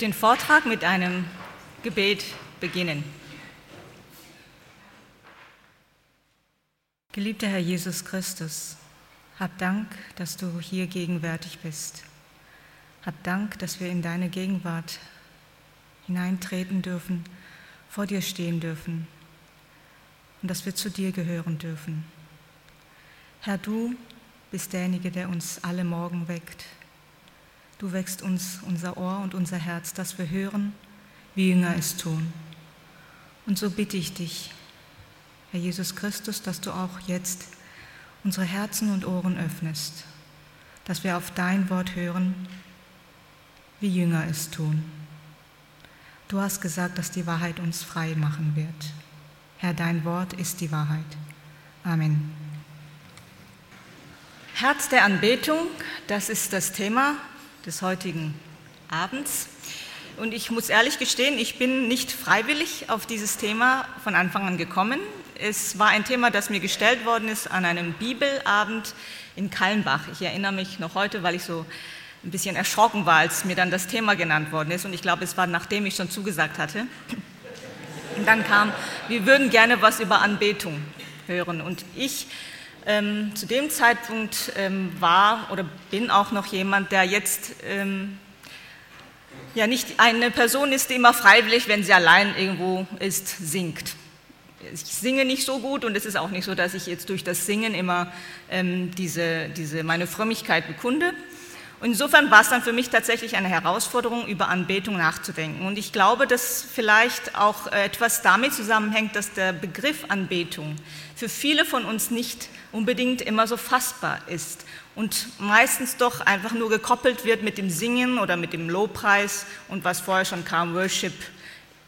Den Vortrag mit einem Gebet beginnen. Geliebter Herr Jesus Christus, hab Dank, dass du hier gegenwärtig bist. Hab Dank, dass wir in deine Gegenwart hineintreten dürfen, vor dir stehen dürfen und dass wir zu dir gehören dürfen. Herr, du bist derjenige, der uns alle Morgen weckt. Du wächst uns unser Ohr und unser Herz, dass wir hören, wie Jünger es tun. Und so bitte ich dich, Herr Jesus Christus, dass du auch jetzt unsere Herzen und Ohren öffnest, dass wir auf dein Wort hören, wie Jünger es tun. Du hast gesagt, dass die Wahrheit uns frei machen wird. Herr, dein Wort ist die Wahrheit. Amen. Herz der Anbetung, das ist das Thema des heutigen Abends. Und ich muss ehrlich gestehen, ich bin nicht freiwillig auf dieses Thema von Anfang an gekommen. Es war ein Thema, das mir gestellt worden ist an einem Bibelabend in Kallenbach. Ich erinnere mich noch heute, weil ich so ein bisschen erschrocken war, als mir dann das Thema genannt worden ist. Und ich glaube, es war nachdem ich schon zugesagt hatte. Und dann kam, wir würden gerne was über Anbetung hören. Und ich ähm, zu dem Zeitpunkt ähm, war oder bin auch noch jemand, der jetzt ähm, ja nicht eine Person ist, die immer freiwillig, wenn sie allein irgendwo ist, singt. Ich singe nicht so gut und es ist auch nicht so, dass ich jetzt durch das Singen immer ähm, diese, diese meine Frömmigkeit bekunde. Insofern war es dann für mich tatsächlich eine Herausforderung, über Anbetung nachzudenken. Und ich glaube, dass vielleicht auch etwas damit zusammenhängt, dass der Begriff Anbetung für viele von uns nicht unbedingt immer so fassbar ist und meistens doch einfach nur gekoppelt wird mit dem Singen oder mit dem Lobpreis und was vorher schon kam, Worship,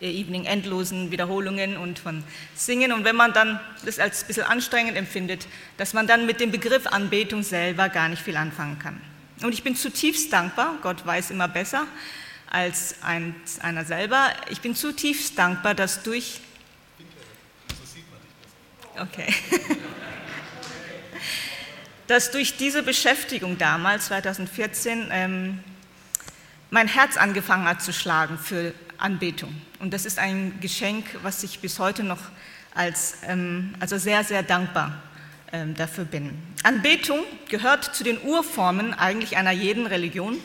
Evening, endlosen Wiederholungen und von Singen. Und wenn man dann das als ein bisschen anstrengend empfindet, dass man dann mit dem Begriff Anbetung selber gar nicht viel anfangen kann. Und ich bin zutiefst dankbar, Gott weiß immer besser als ein, einer selber, ich bin zutiefst dankbar, dass durch... Okay. dass durch diese Beschäftigung damals, 2014, ähm, mein Herz angefangen hat zu schlagen für Anbetung. Und das ist ein Geschenk, was ich bis heute noch als ähm, also sehr, sehr dankbar ähm, dafür bin. Anbetung gehört zu den Urformen eigentlich einer jeden Religion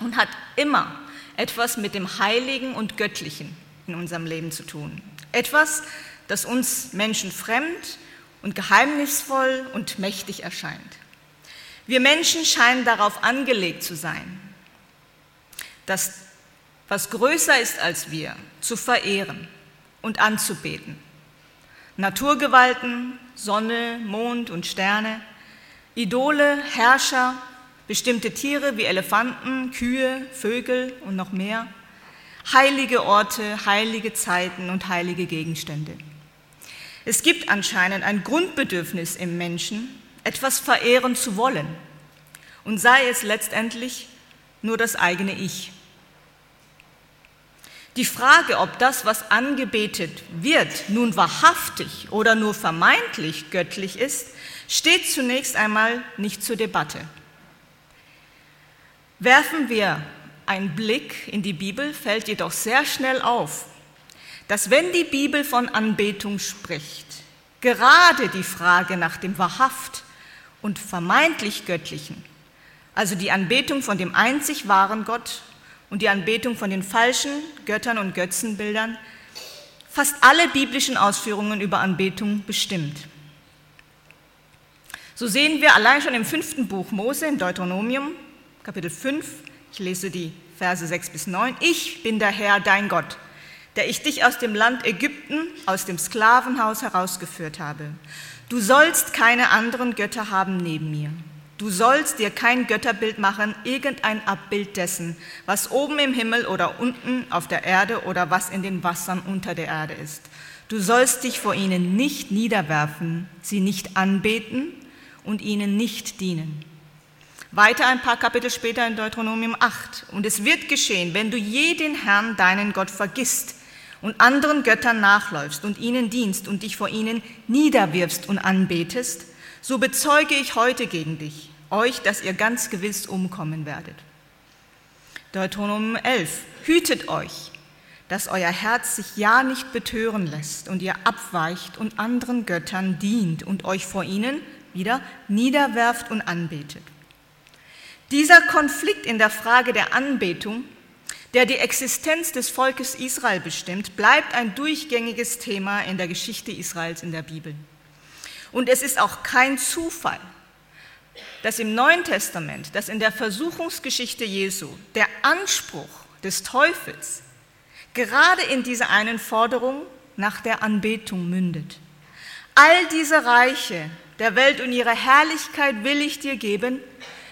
und hat immer etwas mit dem Heiligen und Göttlichen in unserem Leben zu tun. Etwas, das uns Menschen fremd und geheimnisvoll und mächtig erscheint. Wir Menschen scheinen darauf angelegt zu sein, das, was größer ist als wir, zu verehren und anzubeten. Naturgewalten, Sonne, Mond und Sterne, Idole, Herrscher, bestimmte Tiere wie Elefanten, Kühe, Vögel und noch mehr, heilige Orte, heilige Zeiten und heilige Gegenstände. Es gibt anscheinend ein Grundbedürfnis im Menschen, etwas verehren zu wollen und sei es letztendlich nur das eigene Ich. Die Frage, ob das, was angebetet wird, nun wahrhaftig oder nur vermeintlich göttlich ist, steht zunächst einmal nicht zur Debatte. Werfen wir einen Blick in die Bibel, fällt jedoch sehr schnell auf, dass wenn die Bibel von Anbetung spricht, gerade die Frage nach dem wahrhaft und vermeintlich Göttlichen, also die Anbetung von dem einzig wahren Gott und die Anbetung von den falschen Göttern und Götzenbildern, fast alle biblischen Ausführungen über Anbetung bestimmt. So sehen wir allein schon im fünften Buch Mose, im Deuteronomium, Kapitel 5, ich lese die Verse 6 bis 9, ich bin der Herr, dein Gott, der ich dich aus dem Land Ägypten, aus dem Sklavenhaus herausgeführt habe. Du sollst keine anderen Götter haben neben mir. Du sollst dir kein Götterbild machen, irgendein Abbild dessen, was oben im Himmel oder unten auf der Erde oder was in den Wassern unter der Erde ist. Du sollst dich vor ihnen nicht niederwerfen, sie nicht anbeten und ihnen nicht dienen. Weiter ein paar Kapitel später in Deuteronomium 8. Und es wird geschehen, wenn du je den Herrn, deinen Gott, vergisst und anderen Göttern nachläufst und ihnen dienst und dich vor ihnen niederwirfst und anbetest, so bezeuge ich heute gegen dich, euch, dass ihr ganz gewiss umkommen werdet. Deuteronomium 11. Hütet euch, dass euer Herz sich ja nicht betören lässt und ihr abweicht und anderen Göttern dient und euch vor ihnen wieder niederwerft und anbetet. Dieser Konflikt in der Frage der Anbetung, der die Existenz des Volkes Israel bestimmt, bleibt ein durchgängiges Thema in der Geschichte Israels in der Bibel. Und es ist auch kein Zufall, dass im Neuen Testament, dass in der Versuchungsgeschichte Jesu der Anspruch des Teufels gerade in dieser einen Forderung nach der Anbetung mündet. All diese Reiche der Welt und ihre Herrlichkeit will ich dir geben,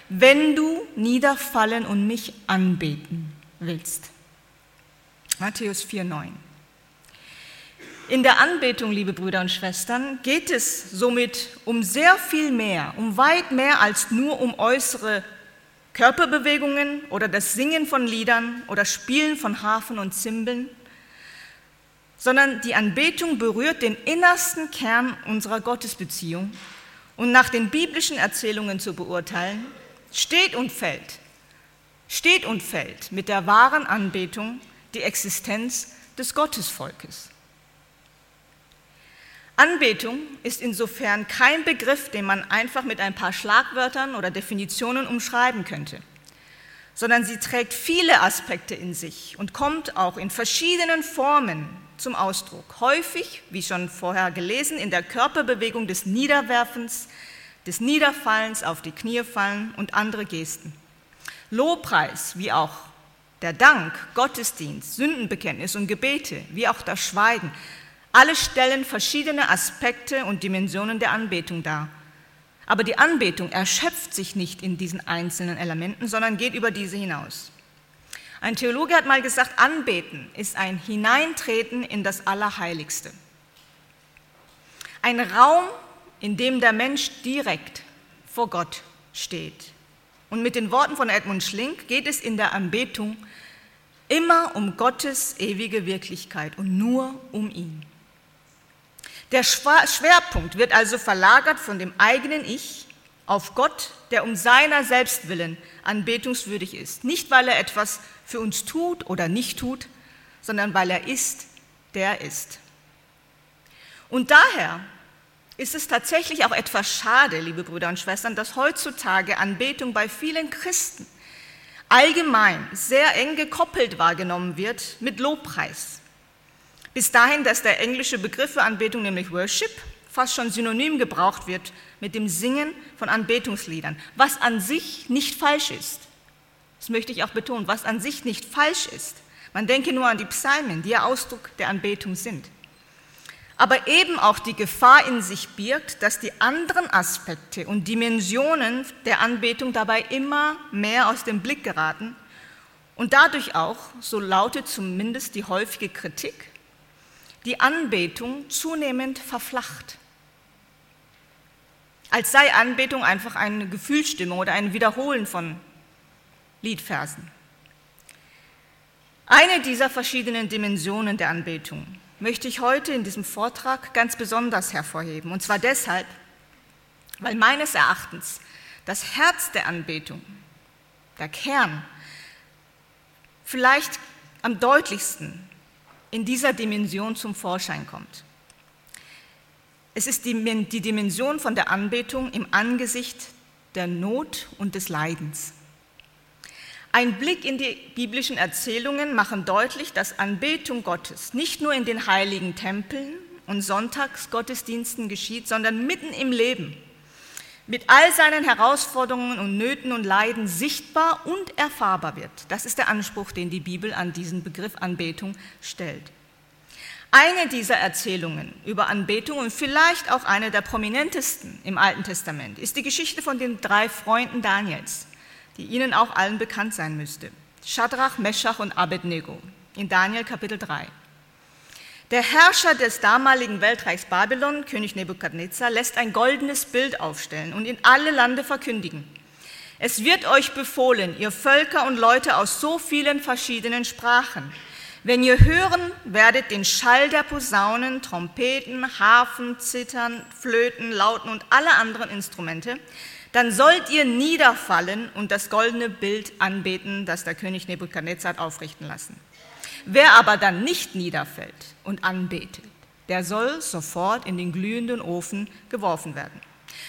wenn du niederfallen und mich anbeten willst. Matthäus 4,9. In der Anbetung, liebe Brüder und Schwestern, geht es somit um sehr viel mehr, um weit mehr als nur um äußere Körperbewegungen oder das Singen von Liedern oder Spielen von Harfen und Zimbeln, sondern die Anbetung berührt den innersten Kern unserer Gottesbeziehung und nach den biblischen Erzählungen zu beurteilen, steht und fällt, steht und fällt mit der wahren Anbetung die Existenz des Gottesvolkes. Anbetung ist insofern kein Begriff, den man einfach mit ein paar Schlagwörtern oder Definitionen umschreiben könnte, sondern sie trägt viele Aspekte in sich und kommt auch in verschiedenen Formen zum Ausdruck. Häufig, wie schon vorher gelesen, in der Körperbewegung des Niederwerfens, des Niederfallens auf die Knie fallen und andere Gesten. Lobpreis, wie auch der Dank, Gottesdienst, Sündenbekenntnis und Gebete, wie auch das Schweigen, alle stellen verschiedene Aspekte und Dimensionen der Anbetung dar. Aber die Anbetung erschöpft sich nicht in diesen einzelnen Elementen, sondern geht über diese hinaus. Ein Theologe hat mal gesagt, Anbeten ist ein Hineintreten in das Allerheiligste. Ein Raum, in dem der Mensch direkt vor Gott steht. Und mit den Worten von Edmund Schlink geht es in der Anbetung immer um Gottes ewige Wirklichkeit und nur um ihn. Der Schwerpunkt wird also verlagert von dem eigenen Ich auf Gott, der um seiner selbst willen anbetungswürdig ist. Nicht, weil er etwas für uns tut oder nicht tut, sondern weil er ist, der ist. Und daher ist es tatsächlich auch etwas schade, liebe Brüder und Schwestern, dass heutzutage Anbetung bei vielen Christen allgemein sehr eng gekoppelt wahrgenommen wird mit Lobpreis. Bis dahin, dass der englische Begriff für Anbetung, nämlich Worship, fast schon synonym gebraucht wird mit dem Singen von Anbetungsliedern, was an sich nicht falsch ist. Das möchte ich auch betonen, was an sich nicht falsch ist. Man denke nur an die Psalmen, die ja Ausdruck der Anbetung sind. Aber eben auch die Gefahr in sich birgt, dass die anderen Aspekte und Dimensionen der Anbetung dabei immer mehr aus dem Blick geraten und dadurch auch, so lautet zumindest die häufige Kritik, die Anbetung zunehmend verflacht. Als sei Anbetung einfach eine Gefühlsstimmung oder ein Wiederholen von Liedversen. Eine dieser verschiedenen Dimensionen der Anbetung möchte ich heute in diesem Vortrag ganz besonders hervorheben. Und zwar deshalb, weil meines Erachtens das Herz der Anbetung, der Kern, vielleicht am deutlichsten in dieser Dimension zum Vorschein kommt. Es ist die, die Dimension von der Anbetung im Angesicht der Not und des Leidens. Ein Blick in die biblischen Erzählungen machen deutlich, dass Anbetung Gottes nicht nur in den heiligen Tempeln und Sonntagsgottesdiensten geschieht, sondern mitten im Leben, mit all seinen Herausforderungen und Nöten und Leiden sichtbar und erfahrbar wird. Das ist der Anspruch, den die Bibel an diesen Begriff Anbetung stellt. Eine dieser Erzählungen über Anbetung und vielleicht auch eine der prominentesten im Alten Testament ist die Geschichte von den drei Freunden Daniels, die Ihnen auch allen bekannt sein müsste. Shadrach, Meshach und Abednego in Daniel Kapitel 3. Der Herrscher des damaligen Weltreichs Babylon, König Nebukadnezar, lässt ein goldenes Bild aufstellen und in alle Lande verkündigen. Es wird euch befohlen, ihr Völker und Leute aus so vielen verschiedenen Sprachen, wenn ihr hören werdet den Schall der Posaunen, Trompeten, Harfen, Zittern, Flöten, Lauten und alle anderen Instrumente, dann sollt ihr niederfallen und das goldene Bild anbeten, das der König Nebukadnezar hat aufrichten lassen. Wer aber dann nicht niederfällt und anbetet, der soll sofort in den glühenden Ofen geworfen werden.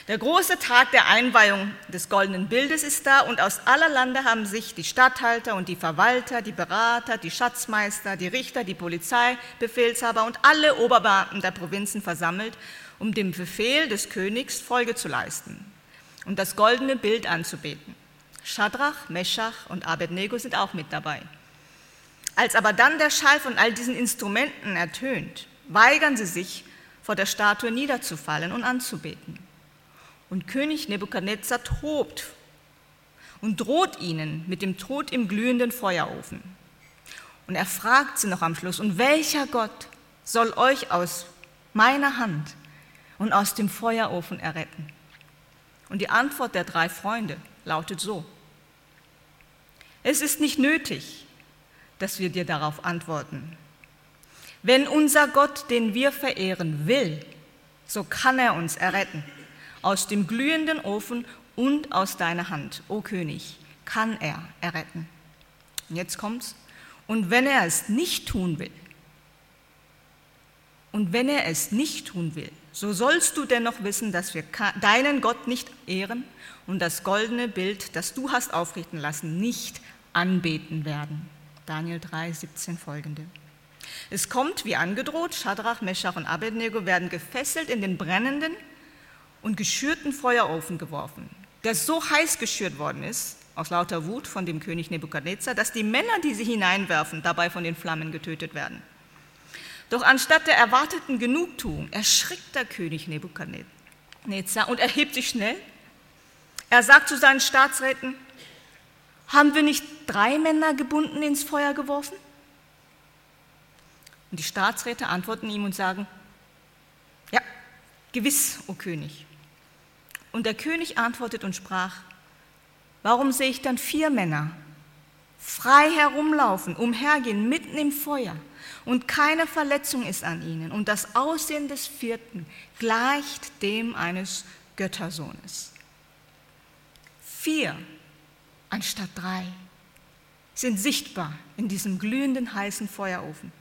Der große Tag der Einweihung des goldenen Bildes ist da und aus aller Lande haben sich die Statthalter und die Verwalter, die Berater, die Schatzmeister, die Richter, die Polizeibefehlshaber und alle Oberbeamten der Provinzen versammelt, um dem Befehl des Königs Folge zu leisten und das goldene Bild anzubeten. Schadrach, Meschach und Abednego sind auch mit dabei. Als aber dann der Schall von all diesen Instrumenten ertönt, weigern sie sich, vor der Statue niederzufallen und anzubeten. Und König Nebukadnezar tobt und droht ihnen mit dem Tod im glühenden Feuerofen. Und er fragt sie noch am Schluss, und welcher Gott soll euch aus meiner Hand und aus dem Feuerofen erretten? Und die Antwort der drei Freunde lautet so, es ist nicht nötig, dass wir dir darauf antworten. Wenn unser Gott, den wir verehren, will, so kann er uns erretten aus dem glühenden Ofen und aus deiner Hand, o König, kann er erretten. Und jetzt kommt's. Und wenn er es nicht tun will, und wenn er es nicht tun will, so sollst du dennoch wissen, dass wir deinen Gott nicht ehren und das goldene Bild, das du hast aufrichten lassen, nicht anbeten werden. Daniel 3, 17 folgende. Es kommt, wie angedroht, Schadrach, Meschach und Abednego werden gefesselt in den brennenden und geschürten Feuerofen geworfen, der so heiß geschürt worden ist, aus lauter Wut von dem König Nebukadnezar, dass die Männer, die sie hineinwerfen, dabei von den Flammen getötet werden. Doch anstatt der erwarteten Genugtuung erschrickt der König Nebukadnezar und erhebt sich schnell. Er sagt zu seinen Staatsräten, haben wir nicht drei Männer gebunden ins Feuer geworfen? Und die Staatsräte antworten ihm und sagen, ja, gewiss, o König. Und der König antwortet und sprach, warum sehe ich dann vier Männer frei herumlaufen, umhergehen, mitten im Feuer und keine Verletzung ist an ihnen und das Aussehen des vierten gleicht dem eines Göttersohnes. Vier anstatt drei sind sichtbar in diesem glühenden heißen Feuerofen.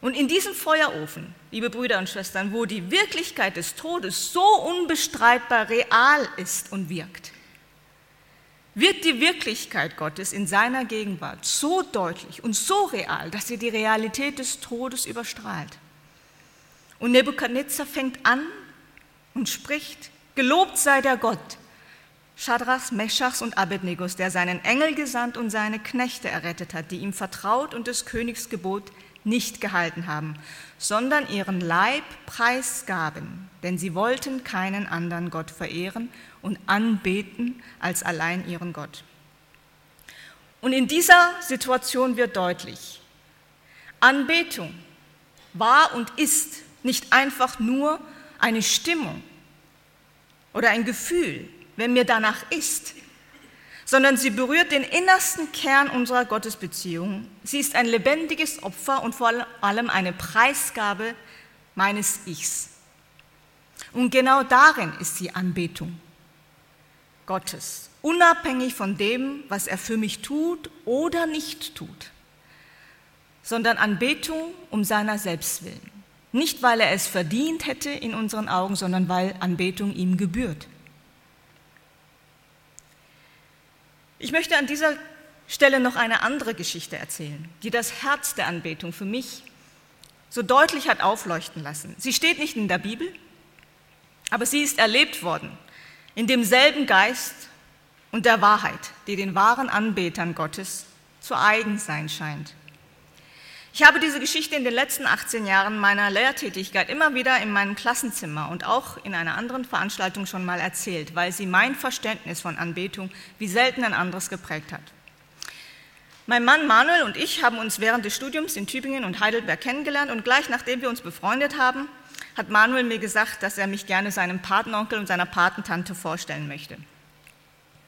Und in diesem Feuerofen, liebe Brüder und Schwestern, wo die Wirklichkeit des Todes so unbestreitbar real ist und wirkt, wird die Wirklichkeit Gottes in seiner Gegenwart so deutlich und so real, dass sie die Realität des Todes überstrahlt. Und Nebukadnezar fängt an und spricht, gelobt sei der Gott, Schadrachs, Meschachs und Abednegos, der seinen Engel gesandt und seine Knechte errettet hat, die ihm vertraut und des Königs Gebot nicht gehalten haben, sondern ihren Leib preisgaben, denn sie wollten keinen anderen Gott verehren und anbeten als allein ihren Gott. Und in dieser Situation wird deutlich, Anbetung war und ist nicht einfach nur eine Stimmung oder ein Gefühl, wenn mir danach ist, sondern sie berührt den innersten Kern unserer Gottesbeziehung. Sie ist ein lebendiges Opfer und vor allem eine Preisgabe meines Ichs. Und genau darin ist die Anbetung Gottes, unabhängig von dem, was er für mich tut oder nicht tut, sondern Anbetung um seiner selbst willen. Nicht, weil er es verdient hätte in unseren Augen, sondern weil Anbetung ihm gebührt. Ich möchte an dieser Stelle noch eine andere Geschichte erzählen, die das Herz der Anbetung für mich so deutlich hat aufleuchten lassen. Sie steht nicht in der Bibel, aber sie ist erlebt worden in demselben Geist und der Wahrheit, die den wahren Anbetern Gottes zu eigen sein scheint. Ich habe diese Geschichte in den letzten 18 Jahren meiner Lehrtätigkeit immer wieder in meinem Klassenzimmer und auch in einer anderen Veranstaltung schon mal erzählt, weil sie mein Verständnis von Anbetung wie selten ein anderes geprägt hat. Mein Mann Manuel und ich haben uns während des Studiums in Tübingen und Heidelberg kennengelernt und gleich nachdem wir uns befreundet haben, hat Manuel mir gesagt, dass er mich gerne seinem Patenonkel und seiner Patentante vorstellen möchte.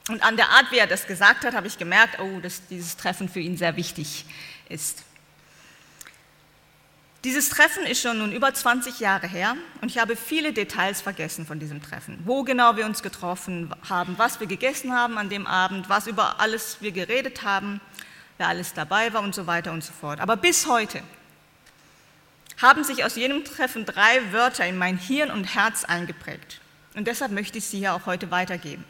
Und an der Art, wie er das gesagt hat, habe ich gemerkt, oh, dass dieses Treffen für ihn sehr wichtig ist. Dieses Treffen ist schon nun über 20 Jahre her und ich habe viele Details vergessen von diesem Treffen. Wo genau wir uns getroffen haben, was wir gegessen haben an dem Abend, was über alles wir geredet haben, wer alles dabei war und so weiter und so fort. Aber bis heute haben sich aus jenem Treffen drei Wörter in mein Hirn und Herz eingeprägt. Und deshalb möchte ich sie hier auch heute weitergeben.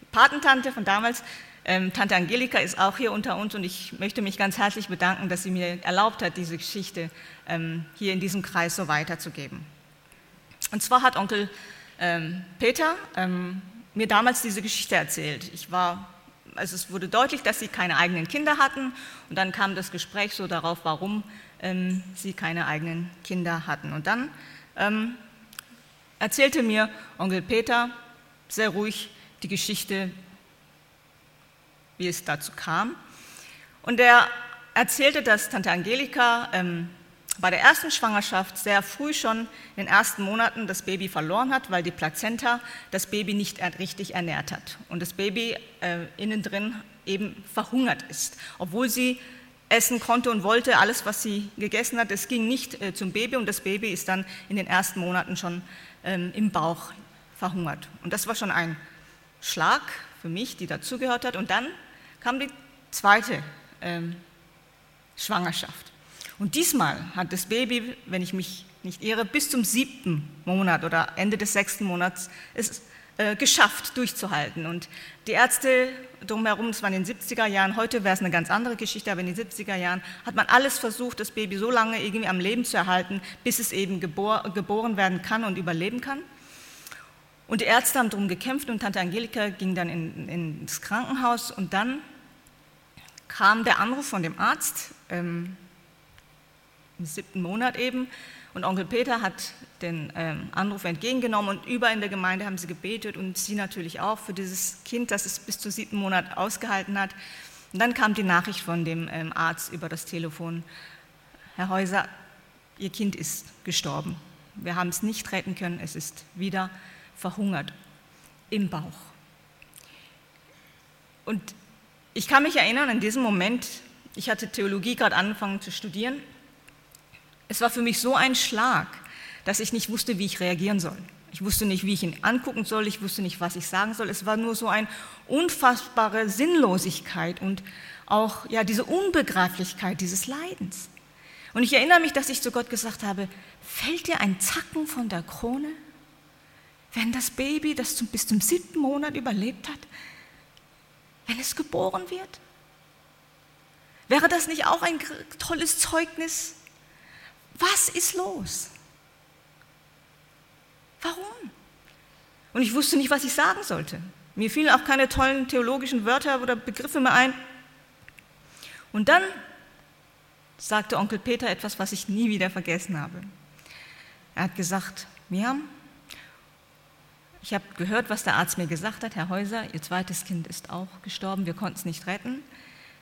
Die Patentante von damals ähm, Tante Angelika ist auch hier unter uns und ich möchte mich ganz herzlich bedanken, dass sie mir erlaubt hat, diese Geschichte ähm, hier in diesem Kreis so weiterzugeben. Und zwar hat Onkel ähm, Peter ähm, mir damals diese Geschichte erzählt. Ich war, also es wurde deutlich, dass sie keine eigenen Kinder hatten und dann kam das Gespräch so darauf, warum ähm, sie keine eigenen Kinder hatten. Und dann ähm, erzählte mir Onkel Peter sehr ruhig die Geschichte, wie es dazu kam. Und er erzählte, dass Tante Angelika ähm, bei der ersten Schwangerschaft sehr früh schon in den ersten Monaten das Baby verloren hat, weil die Plazenta das Baby nicht richtig ernährt hat und das Baby äh, innen drin eben verhungert ist, obwohl sie essen konnte und wollte, alles, was sie gegessen hat, es ging nicht äh, zum Baby und das Baby ist dann in den ersten Monaten schon ähm, im Bauch verhungert. Und das war schon ein Schlag für mich, die dazugehört hat. Und dann kam die zweite ähm, Schwangerschaft. Und diesmal hat das Baby, wenn ich mich nicht irre, bis zum siebten Monat oder Ende des sechsten Monats es äh, geschafft, durchzuhalten. Und die Ärzte drumherum, das war in den 70er Jahren, heute wäre es eine ganz andere Geschichte, aber in den 70er Jahren hat man alles versucht, das Baby so lange irgendwie am Leben zu erhalten, bis es eben gebor geboren werden kann und überleben kann. Und die Ärzte haben darum gekämpft und Tante Angelika ging dann in, ins Krankenhaus und dann kam der Anruf von dem Arzt, ähm, im siebten Monat eben, und Onkel Peter hat den ähm, Anruf entgegengenommen und überall in der Gemeinde haben sie gebetet und sie natürlich auch für dieses Kind, das es bis zum siebten Monat ausgehalten hat. Und dann kam die Nachricht von dem ähm, Arzt über das Telefon, Herr Häuser, Ihr Kind ist gestorben. Wir haben es nicht retten können, es ist wieder verhungert im Bauch. Und ich kann mich erinnern, in diesem Moment, ich hatte Theologie gerade angefangen zu studieren, es war für mich so ein Schlag, dass ich nicht wusste, wie ich reagieren soll. Ich wusste nicht, wie ich ihn angucken soll, ich wusste nicht, was ich sagen soll. Es war nur so eine unfassbare Sinnlosigkeit und auch ja, diese Unbegreiflichkeit dieses Leidens. Und ich erinnere mich, dass ich zu Gott gesagt habe, fällt dir ein Zacken von der Krone, wenn das Baby, das bis zum siebten Monat überlebt hat, wenn es geboren wird? Wäre das nicht auch ein tolles Zeugnis? Was ist los? Warum? Und ich wusste nicht, was ich sagen sollte. Mir fielen auch keine tollen theologischen Wörter oder Begriffe mehr ein. Und dann sagte Onkel Peter etwas, was ich nie wieder vergessen habe. Er hat gesagt, Miriam, ich habe gehört, was der Arzt mir gesagt hat. Herr Häuser, Ihr zweites Kind ist auch gestorben, wir konnten es nicht retten.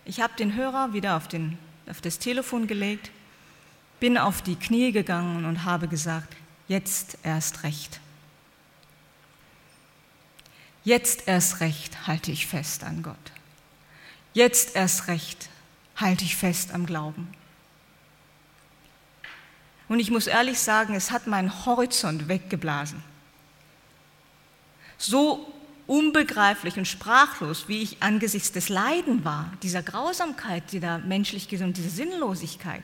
Ich habe den Hörer wieder auf, den, auf das Telefon gelegt, bin auf die Knie gegangen und habe gesagt, jetzt erst recht. Jetzt erst recht halte ich fest an Gott. Jetzt erst recht halte ich fest am Glauben. Und ich muss ehrlich sagen, es hat meinen Horizont weggeblasen so unbegreiflich und sprachlos, wie ich angesichts des Leiden war, dieser Grausamkeit, die da menschlich gesund, diese Sinnlosigkeit,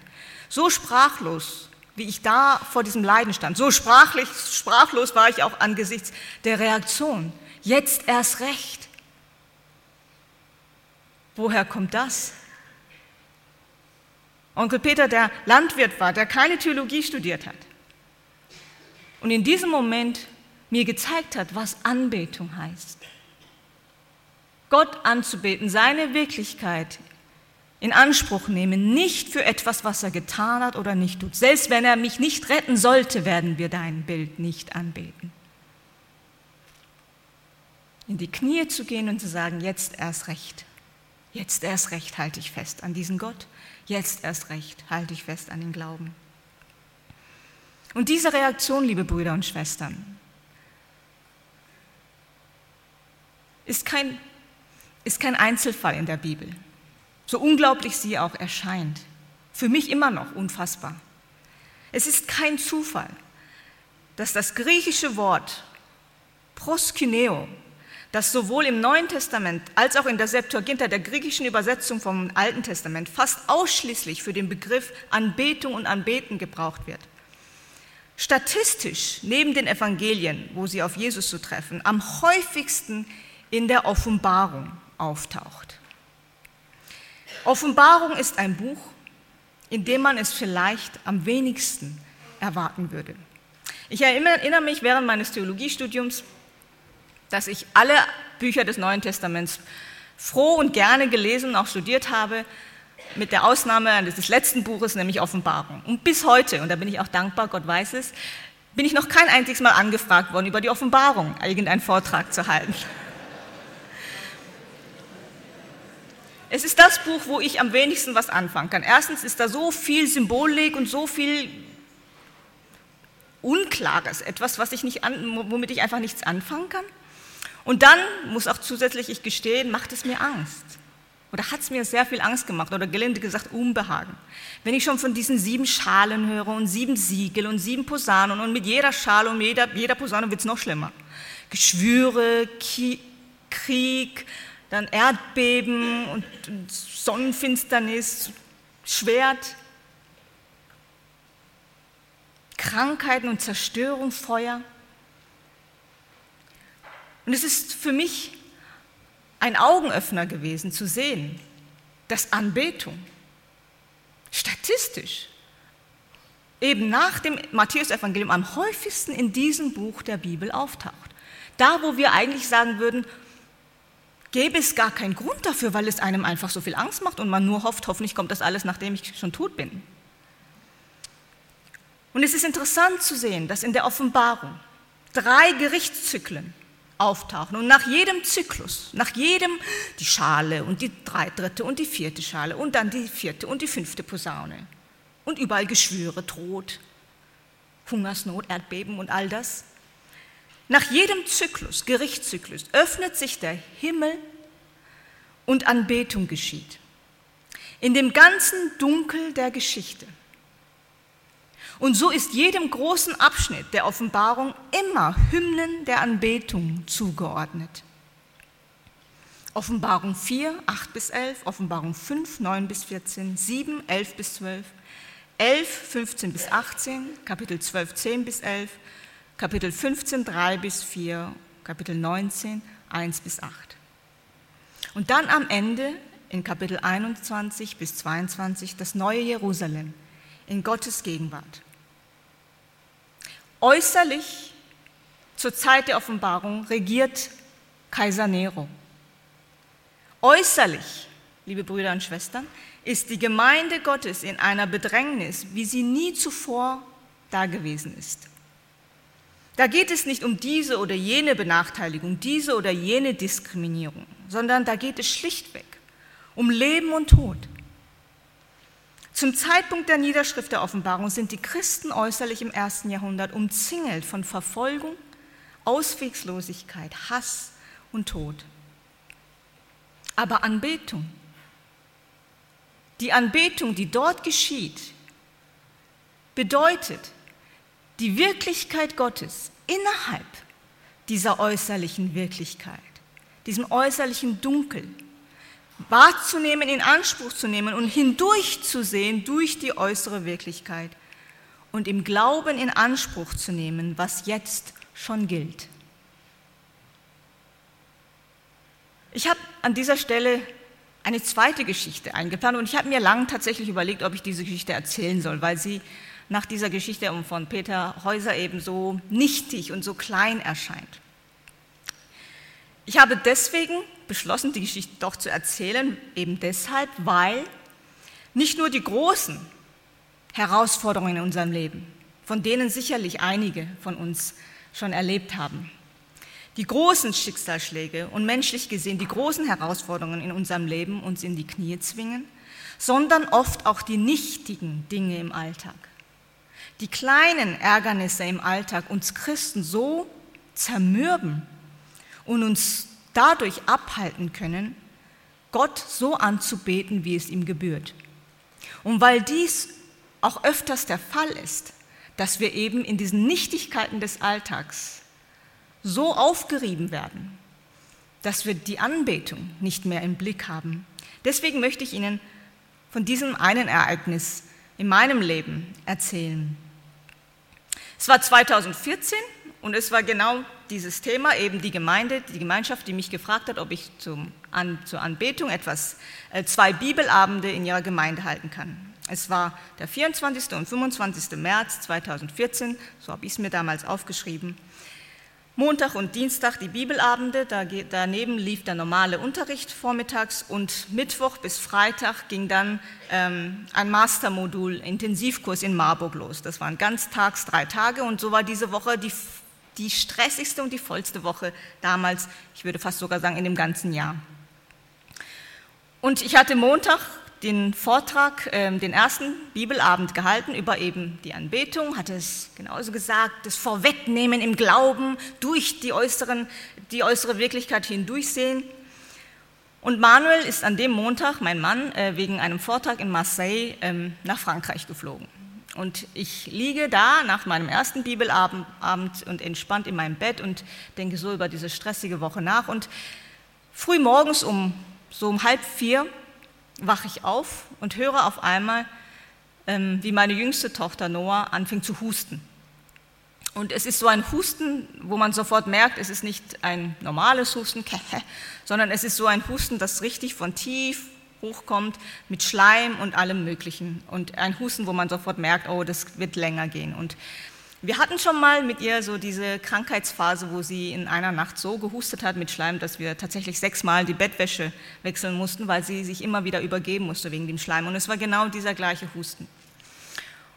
so sprachlos, wie ich da vor diesem Leiden stand, so sprachlich, sprachlos war ich auch angesichts der Reaktion. Jetzt erst recht. Woher kommt das? Onkel Peter, der Landwirt war, der keine Theologie studiert hat. Und in diesem Moment mir gezeigt hat, was Anbetung heißt. Gott anzubeten, seine Wirklichkeit in Anspruch nehmen, nicht für etwas, was er getan hat oder nicht tut. Selbst wenn er mich nicht retten sollte, werden wir dein Bild nicht anbeten. In die Knie zu gehen und zu sagen, jetzt erst recht, jetzt erst recht halte ich fest an diesen Gott, jetzt erst recht halte ich fest an den Glauben. Und diese Reaktion, liebe Brüder und Schwestern, ist kein, ist kein Einzelfall in der Bibel, so unglaublich sie auch erscheint. Für mich immer noch unfassbar. Es ist kein Zufall, dass das griechische Wort proskyneo, das sowohl im Neuen Testament als auch in der Septuaginta, der griechischen Übersetzung vom Alten Testament, fast ausschließlich für den Begriff Anbetung und Anbeten gebraucht wird. Statistisch neben den Evangelien, wo sie auf Jesus zu treffen, am häufigsten in der Offenbarung auftaucht. Offenbarung ist ein Buch, in dem man es vielleicht am wenigsten erwarten würde. Ich erinnere mich während meines Theologiestudiums, dass ich alle Bücher des Neuen Testaments froh und gerne gelesen und auch studiert habe, mit der Ausnahme des letzten Buches, nämlich Offenbarung. Und bis heute, und da bin ich auch dankbar, Gott weiß es, bin ich noch kein einziges Mal angefragt worden, über die Offenbarung irgendeinen Vortrag zu halten. Es ist das Buch, wo ich am wenigsten was anfangen kann. Erstens ist da so viel Symbolik und so viel Unklares, etwas, was ich nicht an, womit ich einfach nichts anfangen kann. Und dann muss auch zusätzlich ich gestehen, macht es mir Angst. Oder hat es mir sehr viel Angst gemacht oder gelinde gesagt Unbehagen. Wenn ich schon von diesen sieben Schalen höre und sieben Siegel und sieben Posaunen und mit jeder Schale und jeder, jeder Posaune wird es noch schlimmer. Geschwüre, Ki Krieg, dann Erdbeben und Sonnenfinsternis, Schwert, Krankheiten und Zerstörung, Feuer. Und es ist für mich ein Augenöffner gewesen zu sehen, dass Anbetung statistisch eben nach dem Matthäusevangelium am häufigsten in diesem Buch der Bibel auftaucht. Da, wo wir eigentlich sagen würden, gäbe es gar keinen Grund dafür, weil es einem einfach so viel Angst macht und man nur hofft, hoffentlich kommt das alles, nachdem ich schon tot bin. Und es ist interessant zu sehen, dass in der Offenbarung drei Gerichtszyklen auftauchen. Und nach jedem Zyklus, nach jedem die Schale und die dritte und die vierte Schale und dann die vierte und die fünfte Posaune. Und überall Geschwüre, Tod, Hungersnot, Erdbeben und all das. Nach jedem Zyklus, Gerichtszyklus, öffnet sich der Himmel und Anbetung geschieht. In dem ganzen Dunkel der Geschichte und so ist jedem großen Abschnitt der Offenbarung immer Hymnen der Anbetung zugeordnet. Offenbarung 4, 8 bis 11, Offenbarung 5, 9 bis 14, 7, 11 bis 12, 11, 15 bis 18, Kapitel 12, 10 bis 11, Kapitel 15, 3 bis 4, Kapitel 19, 1 bis 8. Und dann am Ende in Kapitel 21 bis 22 das neue Jerusalem in Gottes Gegenwart. Äußerlich zur Zeit der Offenbarung regiert Kaiser Nero. Äußerlich, liebe Brüder und Schwestern, ist die Gemeinde Gottes in einer Bedrängnis, wie sie nie zuvor dagewesen ist. Da geht es nicht um diese oder jene Benachteiligung, diese oder jene Diskriminierung, sondern da geht es schlichtweg um Leben und Tod. Zum Zeitpunkt der Niederschrift der Offenbarung sind die Christen äußerlich im ersten Jahrhundert umzingelt von Verfolgung, Auswegslosigkeit, Hass und Tod. Aber Anbetung, die Anbetung, die dort geschieht, bedeutet die Wirklichkeit Gottes innerhalb dieser äußerlichen Wirklichkeit, diesem äußerlichen Dunkel, wahrzunehmen, in Anspruch zu nehmen und hindurchzusehen durch die äußere Wirklichkeit und im Glauben in Anspruch zu nehmen, was jetzt schon gilt. Ich habe an dieser Stelle eine zweite Geschichte eingeplant und ich habe mir lang tatsächlich überlegt, ob ich diese Geschichte erzählen soll, weil sie nach dieser Geschichte von Peter Häuser eben so nichtig und so klein erscheint. Ich habe deswegen beschlossen, die Geschichte doch zu erzählen, eben deshalb, weil nicht nur die großen Herausforderungen in unserem Leben, von denen sicherlich einige von uns schon erlebt haben. Die großen Schicksalsschläge und menschlich gesehen die großen Herausforderungen in unserem Leben uns in die Knie zwingen, sondern oft auch die nichtigen Dinge im Alltag. Die kleinen Ärgernisse im Alltag uns Christen so zermürben und uns dadurch abhalten können, Gott so anzubeten, wie es ihm gebührt. Und weil dies auch öfters der Fall ist, dass wir eben in diesen Nichtigkeiten des Alltags so aufgerieben werden, dass wir die Anbetung nicht mehr im Blick haben. Deswegen möchte ich Ihnen von diesem einen Ereignis in meinem Leben erzählen. Es war 2014 und es war genau dieses Thema, eben die Gemeinde, die Gemeinschaft, die mich gefragt hat, ob ich zum, an, zur Anbetung etwas, äh, zwei Bibelabende in ihrer Gemeinde halten kann. Es war der 24. und 25. März 2014, so habe ich es mir damals aufgeschrieben. Montag und Dienstag die Bibelabende, daneben lief der normale Unterricht vormittags und Mittwoch bis Freitag ging dann ähm, ein Mastermodul Intensivkurs in Marburg los. Das waren ganztags drei Tage und so war diese Woche die, die stressigste und die vollste Woche damals, ich würde fast sogar sagen in dem ganzen Jahr. Und ich hatte Montag den Vortrag, äh, den ersten Bibelabend gehalten über eben die Anbetung, hatte es genauso gesagt, das Vorwegnehmen im Glauben durch die, äußeren, die äußere Wirklichkeit hindurchsehen. Und Manuel ist an dem Montag, mein Mann, äh, wegen einem Vortrag in Marseille ähm, nach Frankreich geflogen. Und ich liege da nach meinem ersten Bibelabend und entspannt in meinem Bett und denke so über diese stressige Woche nach. Und früh morgens um so um halb vier wache ich auf und höre auf einmal, ähm, wie meine jüngste Tochter Noah anfängt zu husten. Und es ist so ein Husten, wo man sofort merkt, es ist nicht ein normales Husten, sondern es ist so ein Husten, das richtig von tief hochkommt mit Schleim und allem Möglichen. Und ein Husten, wo man sofort merkt, oh, das wird länger gehen. Und wir hatten schon mal mit ihr so diese Krankheitsphase, wo sie in einer Nacht so gehustet hat mit Schleim, dass wir tatsächlich sechsmal die Bettwäsche wechseln mussten, weil sie sich immer wieder übergeben musste wegen dem Schleim. Und es war genau dieser gleiche Husten.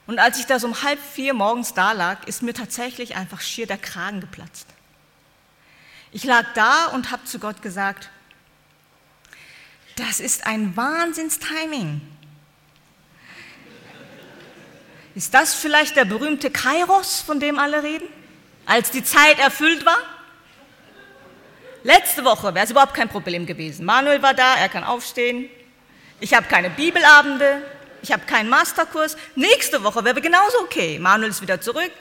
Und als ich da so um halb vier morgens da lag, ist mir tatsächlich einfach schier der Kragen geplatzt. Ich lag da und habe zu Gott gesagt, das ist ein Wahnsinnstiming. Ist das vielleicht der berühmte Kairos, von dem alle reden? Als die Zeit erfüllt war? Letzte Woche wäre es überhaupt kein Problem gewesen. Manuel war da, er kann aufstehen. Ich habe keine Bibelabende, ich habe keinen Masterkurs. Nächste Woche wäre genauso okay. Manuel ist wieder zurück.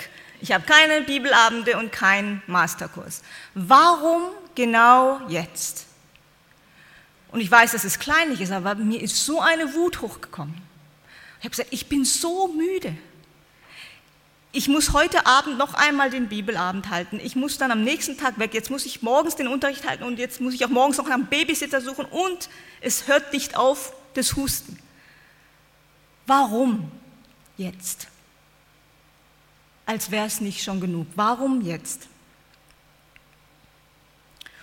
Ich habe keine Bibelabende und keinen Masterkurs. Warum genau jetzt? Und ich weiß, dass es kleinlich ist, aber mir ist so eine Wut hochgekommen. Ich habe gesagt, ich bin so müde ich muss heute Abend noch einmal den Bibelabend halten. Ich muss dann am nächsten Tag weg. Jetzt muss ich morgens den Unterricht halten und jetzt muss ich auch morgens noch einen Babysitter suchen und es hört nicht auf, das Husten. Warum jetzt? Als wäre es nicht schon genug. Warum jetzt?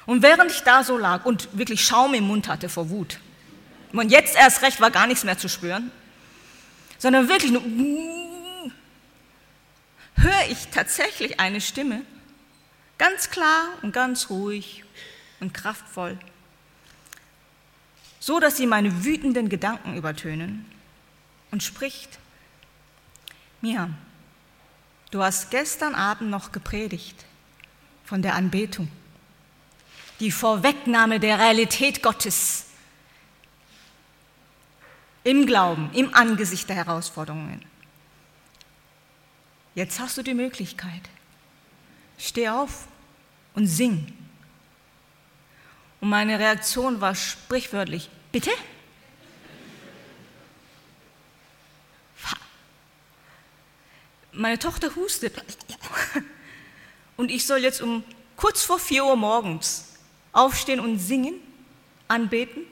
Und während ich da so lag und wirklich Schaum im Mund hatte vor Wut, und jetzt erst recht war gar nichts mehr zu spüren, sondern wirklich nur höre ich tatsächlich eine Stimme, ganz klar und ganz ruhig und kraftvoll, so dass sie meine wütenden Gedanken übertönen und spricht, Mia, du hast gestern Abend noch gepredigt von der Anbetung, die Vorwegnahme der Realität Gottes. Im Glauben, im Angesicht der Herausforderungen. Jetzt hast du die Möglichkeit. Steh auf und sing. Und meine Reaktion war sprichwörtlich, bitte? Meine Tochter hustet. Und ich soll jetzt um kurz vor 4 Uhr morgens aufstehen und singen, anbeten.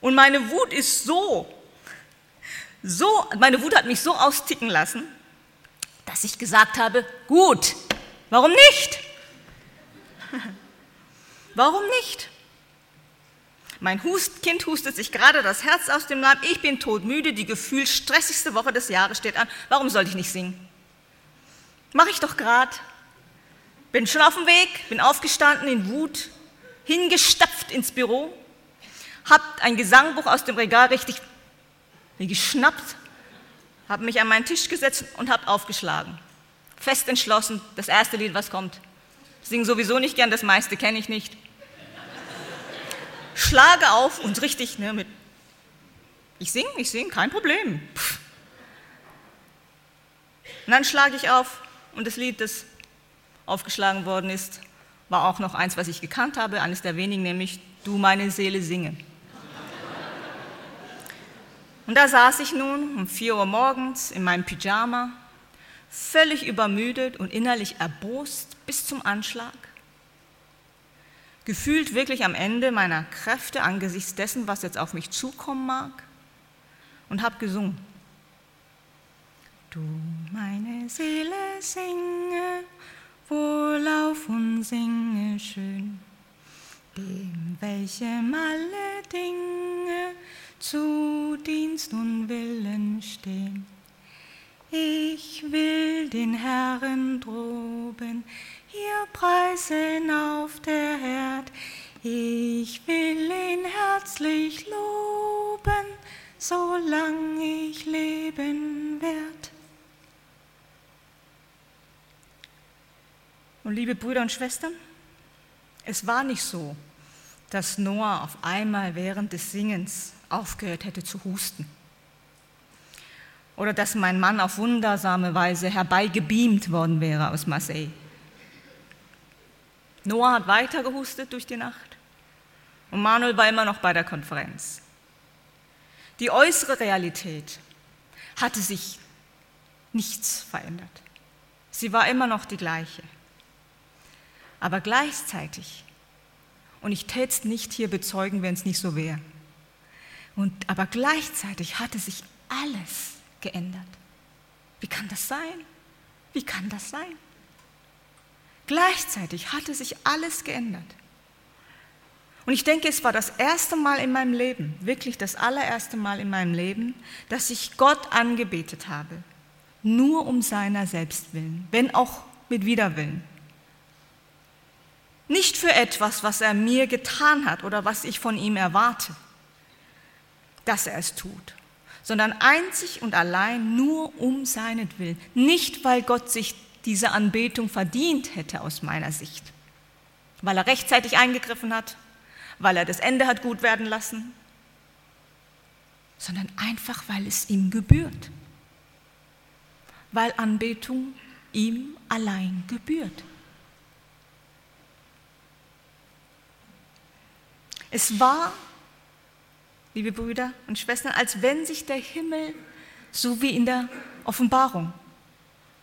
Und meine Wut ist so, so, meine Wut hat mich so austicken lassen, dass ich gesagt habe, gut, warum nicht? Warum nicht? Mein Hust, Kind hustet sich gerade das Herz aus dem Leib. Ich bin todmüde. Die gefühlt stressigste Woche des Jahres steht an. Warum sollte ich nicht singen? Mach ich doch gerade. Bin schon auf dem Weg, bin aufgestanden in Wut, hingestapft ins Büro, hab ein Gesangbuch aus dem Regal richtig geschnappt, hab mich an meinen Tisch gesetzt und hab aufgeschlagen. Fest entschlossen, das erste Lied, was kommt. Sing sowieso nicht gern, das meiste kenne ich nicht schlage auf und richtig ne, mit, ich singe, ich singe, kein Problem. Pff. Und dann schlage ich auf und das Lied, das aufgeschlagen worden ist, war auch noch eins, was ich gekannt habe, eines der wenigen, nämlich Du meine Seele singe. Und da saß ich nun um 4 Uhr morgens in meinem Pyjama, völlig übermüdet und innerlich erbost bis zum Anschlag. Gefühlt wirklich am Ende meiner Kräfte angesichts dessen, was jetzt auf mich zukommen mag, und habe gesungen. Du meine Seele singe, wohlauf und singe schön, dem welchem alle Dinge zu Dienst und Willen stehen. Ich will den Herrn droben ihr preisen auf der Erd. Ich will ihn herzlich loben, solang ich leben werd. Und liebe Brüder und Schwestern, es war nicht so, dass Noah auf einmal während des Singens aufgehört hätte zu husten. Oder dass mein Mann auf wundersame Weise herbeigebeamt worden wäre aus Marseille. Noah hat weiter gehustet durch die Nacht und Manuel war immer noch bei der Konferenz. Die äußere Realität hatte sich nichts verändert. Sie war immer noch die gleiche. Aber gleichzeitig, und ich täte es nicht hier bezeugen, wenn es nicht so wäre, und, aber gleichzeitig hatte sich alles geändert. Wie kann das sein? Wie kann das sein? Gleichzeitig hatte sich alles geändert. Und ich denke, es war das erste Mal in meinem Leben, wirklich das allererste Mal in meinem Leben, dass ich Gott angebetet habe, nur um seiner selbst willen, wenn auch mit Widerwillen. Nicht für etwas, was er mir getan hat oder was ich von ihm erwarte, dass er es tut, sondern einzig und allein nur um seinetwillen. Nicht, weil Gott sich diese Anbetung verdient hätte aus meiner Sicht, weil er rechtzeitig eingegriffen hat, weil er das Ende hat gut werden lassen, sondern einfach, weil es ihm gebührt, weil Anbetung ihm allein gebührt. Es war, liebe Brüder und Schwestern, als wenn sich der Himmel, so wie in der Offenbarung,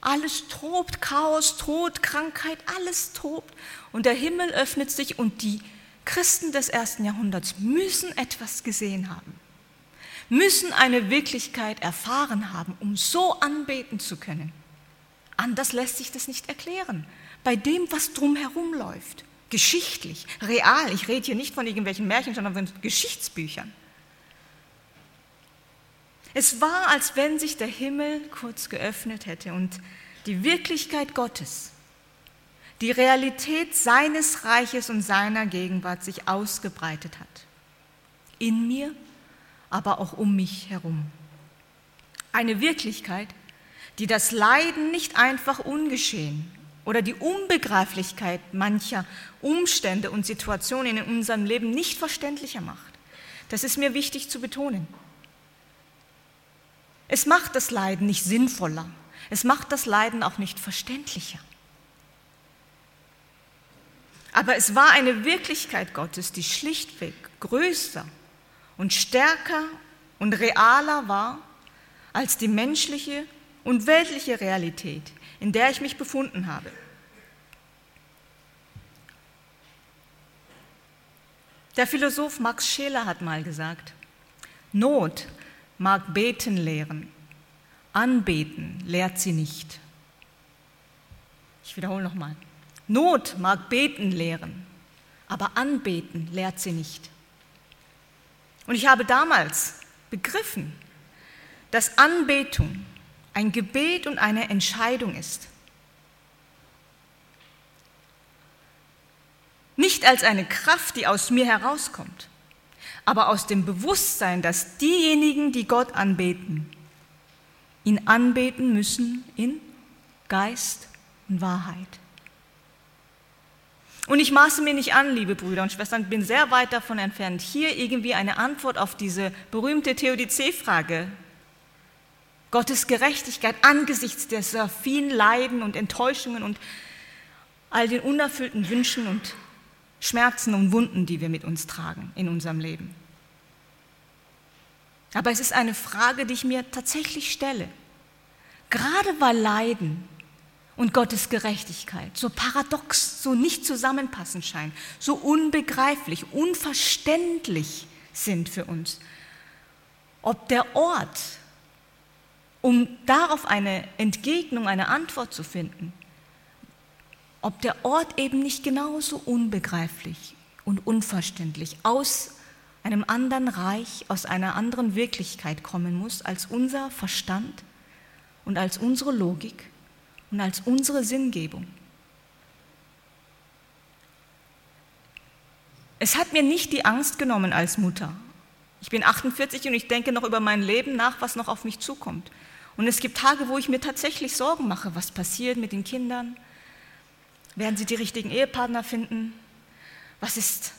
alles tobt, Chaos, Tod, Krankheit, alles tobt. Und der Himmel öffnet sich und die Christen des ersten Jahrhunderts müssen etwas gesehen haben, müssen eine Wirklichkeit erfahren haben, um so anbeten zu können. Anders lässt sich das nicht erklären. Bei dem, was drumherum läuft, geschichtlich, real, ich rede hier nicht von irgendwelchen Märchen, sondern von Geschichtsbüchern. Es war, als wenn sich der Himmel kurz geöffnet hätte und die Wirklichkeit Gottes, die Realität seines Reiches und seiner Gegenwart sich ausgebreitet hat. In mir, aber auch um mich herum. Eine Wirklichkeit, die das Leiden nicht einfach ungeschehen oder die Unbegreiflichkeit mancher Umstände und Situationen in unserem Leben nicht verständlicher macht. Das ist mir wichtig zu betonen. Es macht das Leiden nicht sinnvoller. Es macht das Leiden auch nicht verständlicher. Aber es war eine Wirklichkeit Gottes, die schlichtweg größer und stärker und realer war als die menschliche und weltliche Realität, in der ich mich befunden habe. Der Philosoph Max Scheler hat mal gesagt, Not mag beten lehren, anbeten lehrt sie nicht. Ich wiederhole nochmal. Not mag beten lehren, aber anbeten lehrt sie nicht. Und ich habe damals begriffen, dass Anbetung ein Gebet und eine Entscheidung ist. Nicht als eine Kraft, die aus mir herauskommt, aber aus dem Bewusstsein, dass diejenigen, die Gott anbeten, ihn anbeten müssen in Geist und Wahrheit. Und ich maße mir nicht an, liebe Brüder und Schwestern, bin sehr weit davon entfernt, hier irgendwie eine Antwort auf diese berühmte Theodizee-Frage, Gottes Gerechtigkeit angesichts der sehr vielen Leiden und Enttäuschungen und all den unerfüllten Wünschen und Schmerzen und Wunden, die wir mit uns tragen in unserem Leben. Aber es ist eine Frage, die ich mir tatsächlich stelle. Gerade weil Leiden und Gottes Gerechtigkeit so paradox, so nicht zusammenpassen scheinen, so unbegreiflich, unverständlich sind für uns, ob der Ort, um darauf eine Entgegnung, eine Antwort zu finden, ob der Ort eben nicht genauso unbegreiflich und unverständlich aus einem anderen Reich, aus einer anderen Wirklichkeit kommen muss als unser Verstand und als unsere Logik und als unsere Sinngebung. Es hat mir nicht die Angst genommen als Mutter. Ich bin 48 und ich denke noch über mein Leben nach, was noch auf mich zukommt. Und es gibt Tage, wo ich mir tatsächlich Sorgen mache, was passiert mit den Kindern, werden sie die richtigen Ehepartner finden? Was ist,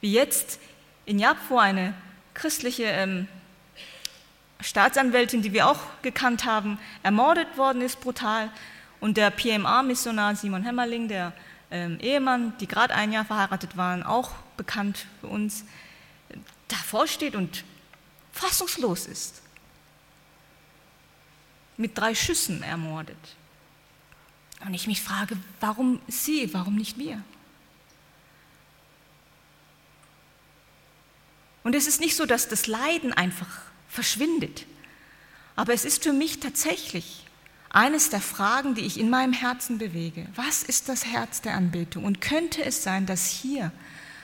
wie jetzt in Japfo eine christliche ähm, Staatsanwältin, die wir auch gekannt haben, ermordet worden ist, brutal. Und der PMA-Missionar Simon Hämmerling, der ähm, Ehemann, die gerade ein Jahr verheiratet waren, auch bekannt für uns, davor steht und fassungslos ist. Mit drei Schüssen ermordet. Und ich mich frage, warum sie, warum nicht wir? Und es ist nicht so, dass das Leiden einfach verschwindet, aber es ist für mich tatsächlich eines der Fragen, die ich in meinem Herzen bewege. Was ist das Herz der Anbetung? Und könnte es sein, dass hier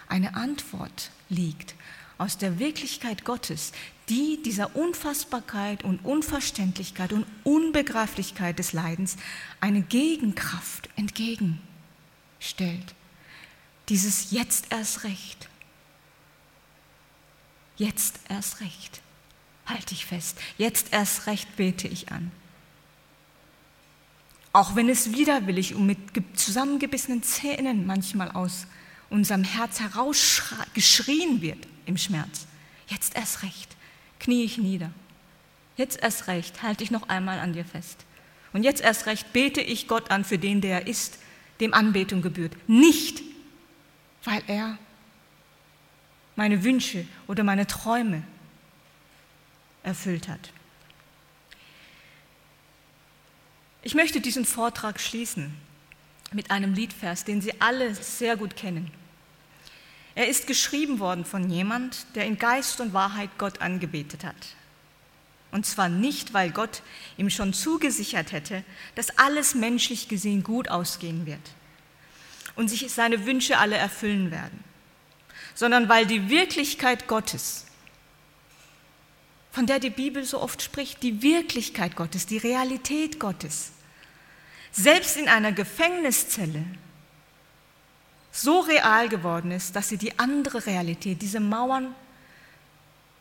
eine Antwort liegt aus der Wirklichkeit Gottes, die dieser Unfassbarkeit und Unverständlichkeit und Unbegreiflichkeit des Leidens eine Gegenkraft entgegenstellt. Dieses jetzt erst recht. Jetzt erst recht. Halte ich fest. Jetzt erst recht bete ich an. Auch wenn es widerwillig und mit zusammengebissenen Zähnen manchmal aus unserem Herz herausgeschrien wird im Schmerz. Jetzt erst recht knie ich nieder. Jetzt erst recht halte ich noch einmal an dir fest. Und jetzt erst recht bete ich Gott an für den, der er ist, dem Anbetung gebührt. Nicht, weil er meine Wünsche oder meine Träume erfüllt hat. Ich möchte diesen Vortrag schließen mit einem Liedvers, den Sie alle sehr gut kennen. Er ist geschrieben worden von jemand, der in Geist und Wahrheit Gott angebetet hat. Und zwar nicht, weil Gott ihm schon zugesichert hätte, dass alles menschlich gesehen gut ausgehen wird und sich seine Wünsche alle erfüllen werden, sondern weil die Wirklichkeit Gottes, von der die Bibel so oft spricht, die Wirklichkeit Gottes, die Realität Gottes, selbst in einer Gefängniszelle so real geworden ist, dass sie die andere Realität, diese Mauern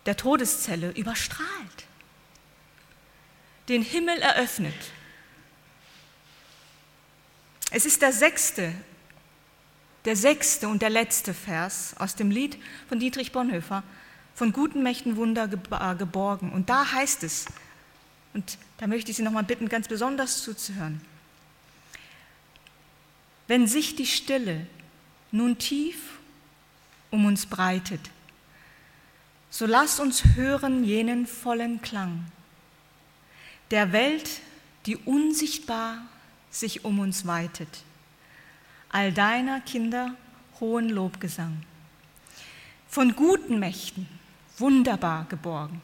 der Todeszelle überstrahlt, den Himmel eröffnet. Es ist der sechste, der sechste und der letzte Vers aus dem Lied von Dietrich Bonhoeffer, von guten Mächten Wunder äh, geborgen. Und da heißt es, und da möchte ich Sie nochmal bitten, ganz besonders zuzuhören, wenn sich die Stille nun tief um uns breitet, so lasst uns hören jenen vollen Klang der Welt, die unsichtbar sich um uns weitet, all deiner Kinder hohen Lobgesang, von guten Mächten wunderbar geborgen.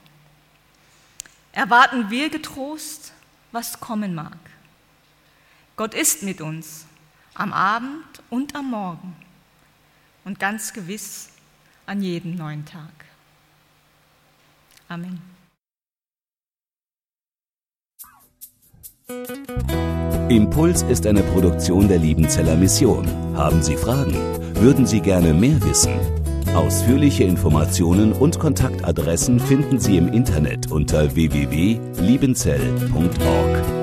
Erwarten wir getrost, was kommen mag. Gott ist mit uns am Abend und am Morgen und ganz gewiss an jedem neuen Tag. Amen. Impuls ist eine Produktion der Liebenzeller Mission. Haben Sie Fragen? Würden Sie gerne mehr wissen? Ausführliche Informationen und Kontaktadressen finden Sie im Internet unter www.liebenzell.org.